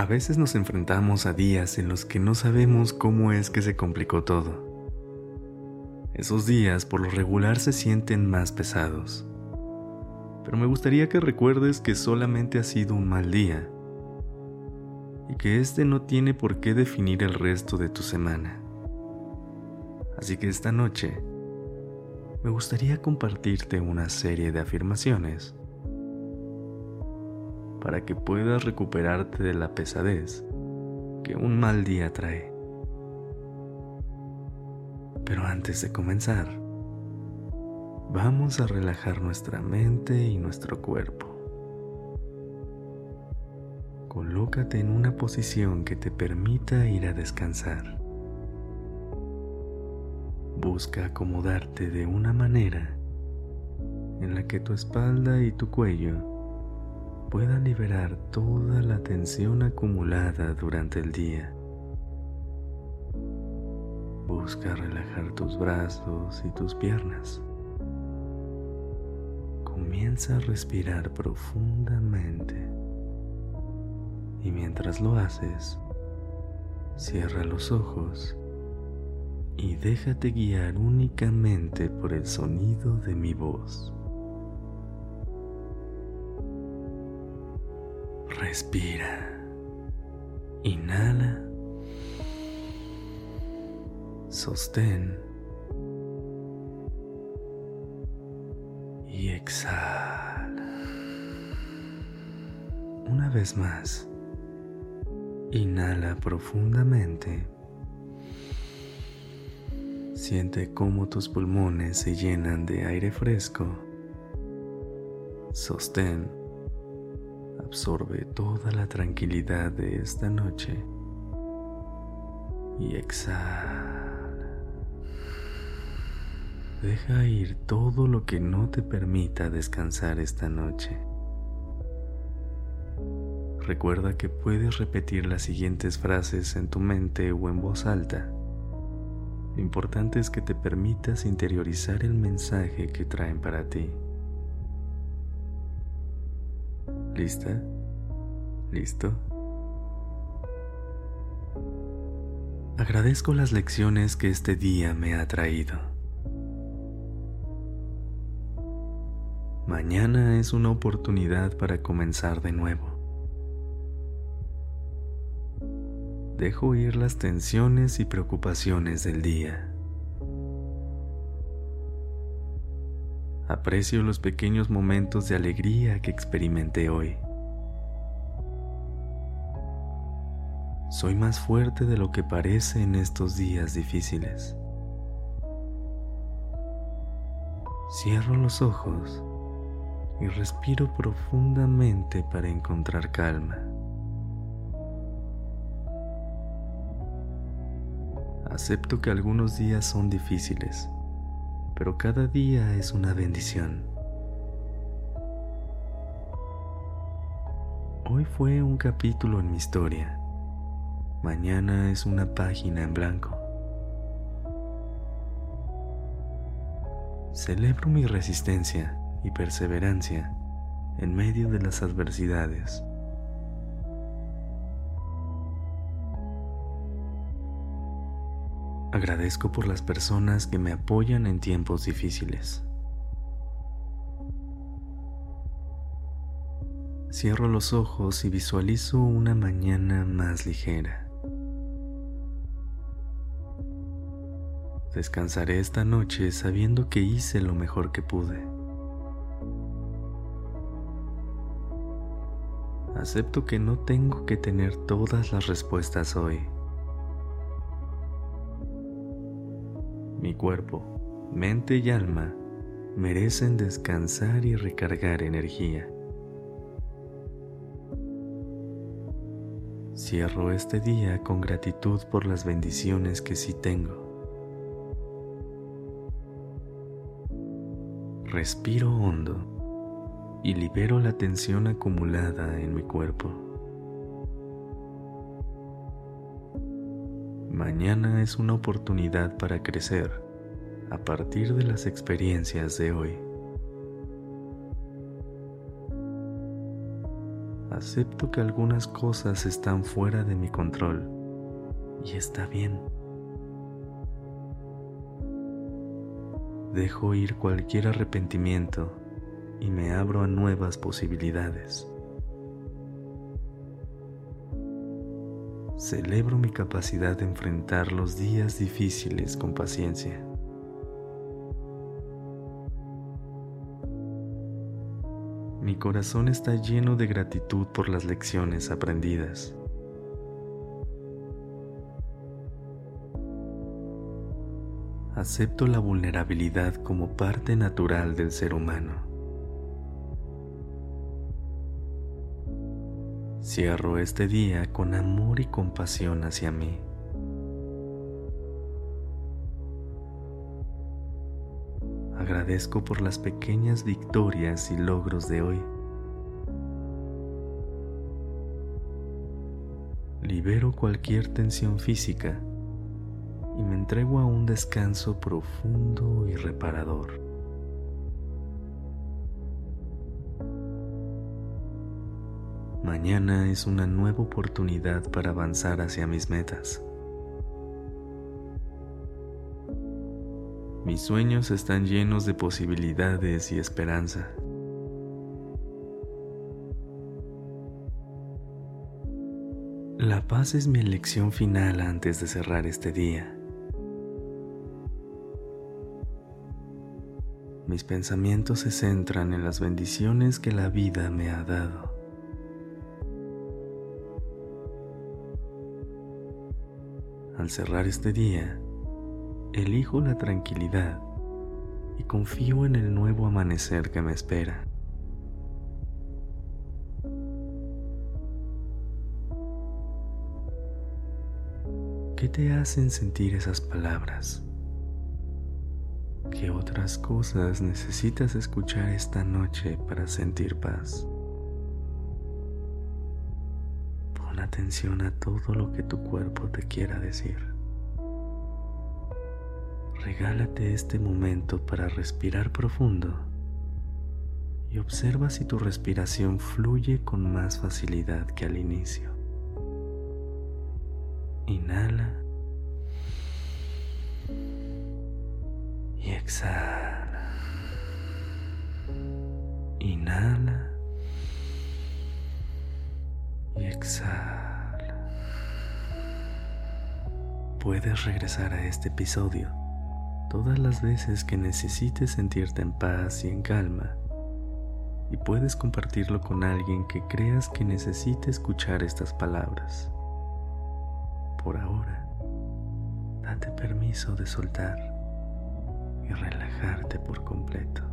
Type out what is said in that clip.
A veces nos enfrentamos a días en los que no sabemos cómo es que se complicó todo. Esos días por lo regular se sienten más pesados. Pero me gustaría que recuerdes que solamente ha sido un mal día y que este no tiene por qué definir el resto de tu semana. Así que esta noche me gustaría compartirte una serie de afirmaciones para que puedas recuperarte de la pesadez que un mal día trae. Pero antes de comenzar, vamos a relajar nuestra mente y nuestro cuerpo. Colócate en una posición que te permita ir a descansar. Busca acomodarte de una manera en la que tu espalda y tu cuello pueda liberar toda la tensión acumulada durante el día. Busca relajar tus brazos y tus piernas. Comienza a respirar profundamente y mientras lo haces, cierra los ojos y déjate guiar únicamente por el sonido de mi voz. Respira. Inhala. Sostén. Y exhala. Una vez más. Inhala profundamente. Siente cómo tus pulmones se llenan de aire fresco. Sostén absorbe toda la tranquilidad de esta noche y exhala. Deja ir todo lo que no te permita descansar esta noche. Recuerda que puedes repetir las siguientes frases en tu mente o en voz alta. Lo importante es que te permitas interiorizar el mensaje que traen para ti. ¿Lista? ¿Listo? Agradezco las lecciones que este día me ha traído. Mañana es una oportunidad para comenzar de nuevo. Dejo ir las tensiones y preocupaciones del día. Aprecio los pequeños momentos de alegría que experimenté hoy. Soy más fuerte de lo que parece en estos días difíciles. Cierro los ojos y respiro profundamente para encontrar calma. Acepto que algunos días son difíciles pero cada día es una bendición. Hoy fue un capítulo en mi historia. Mañana es una página en blanco. Celebro mi resistencia y perseverancia en medio de las adversidades. Agradezco por las personas que me apoyan en tiempos difíciles. Cierro los ojos y visualizo una mañana más ligera. Descansaré esta noche sabiendo que hice lo mejor que pude. Acepto que no tengo que tener todas las respuestas hoy. Cuerpo, mente y alma merecen descansar y recargar energía. Cierro este día con gratitud por las bendiciones que sí tengo. Respiro hondo y libero la tensión acumulada en mi cuerpo. Mañana es una oportunidad para crecer a partir de las experiencias de hoy. Acepto que algunas cosas están fuera de mi control y está bien. Dejo ir cualquier arrepentimiento y me abro a nuevas posibilidades. Celebro mi capacidad de enfrentar los días difíciles con paciencia. Mi corazón está lleno de gratitud por las lecciones aprendidas. Acepto la vulnerabilidad como parte natural del ser humano. Cierro este día con amor y compasión hacia mí. Agradezco por las pequeñas victorias y logros de hoy. Libero cualquier tensión física y me entrego a un descanso profundo y reparador. Mañana es una nueva oportunidad para avanzar hacia mis metas. Mis sueños están llenos de posibilidades y esperanza. La paz es mi elección final antes de cerrar este día. Mis pensamientos se centran en las bendiciones que la vida me ha dado. Al cerrar este día, elijo la tranquilidad y confío en el nuevo amanecer que me espera. ¿Qué te hacen sentir esas palabras? ¿Qué otras cosas necesitas escuchar esta noche para sentir paz? Pon atención a todo lo que tu cuerpo te quiera decir. Regálate este momento para respirar profundo y observa si tu respiración fluye con más facilidad que al inicio. Inhala y exhala. Inhala y exhala. Puedes regresar a este episodio todas las veces que necesites sentirte en paz y en calma. Y puedes compartirlo con alguien que creas que necesite escuchar estas palabras. Por ahora, date permiso de soltar y relajarte por completo.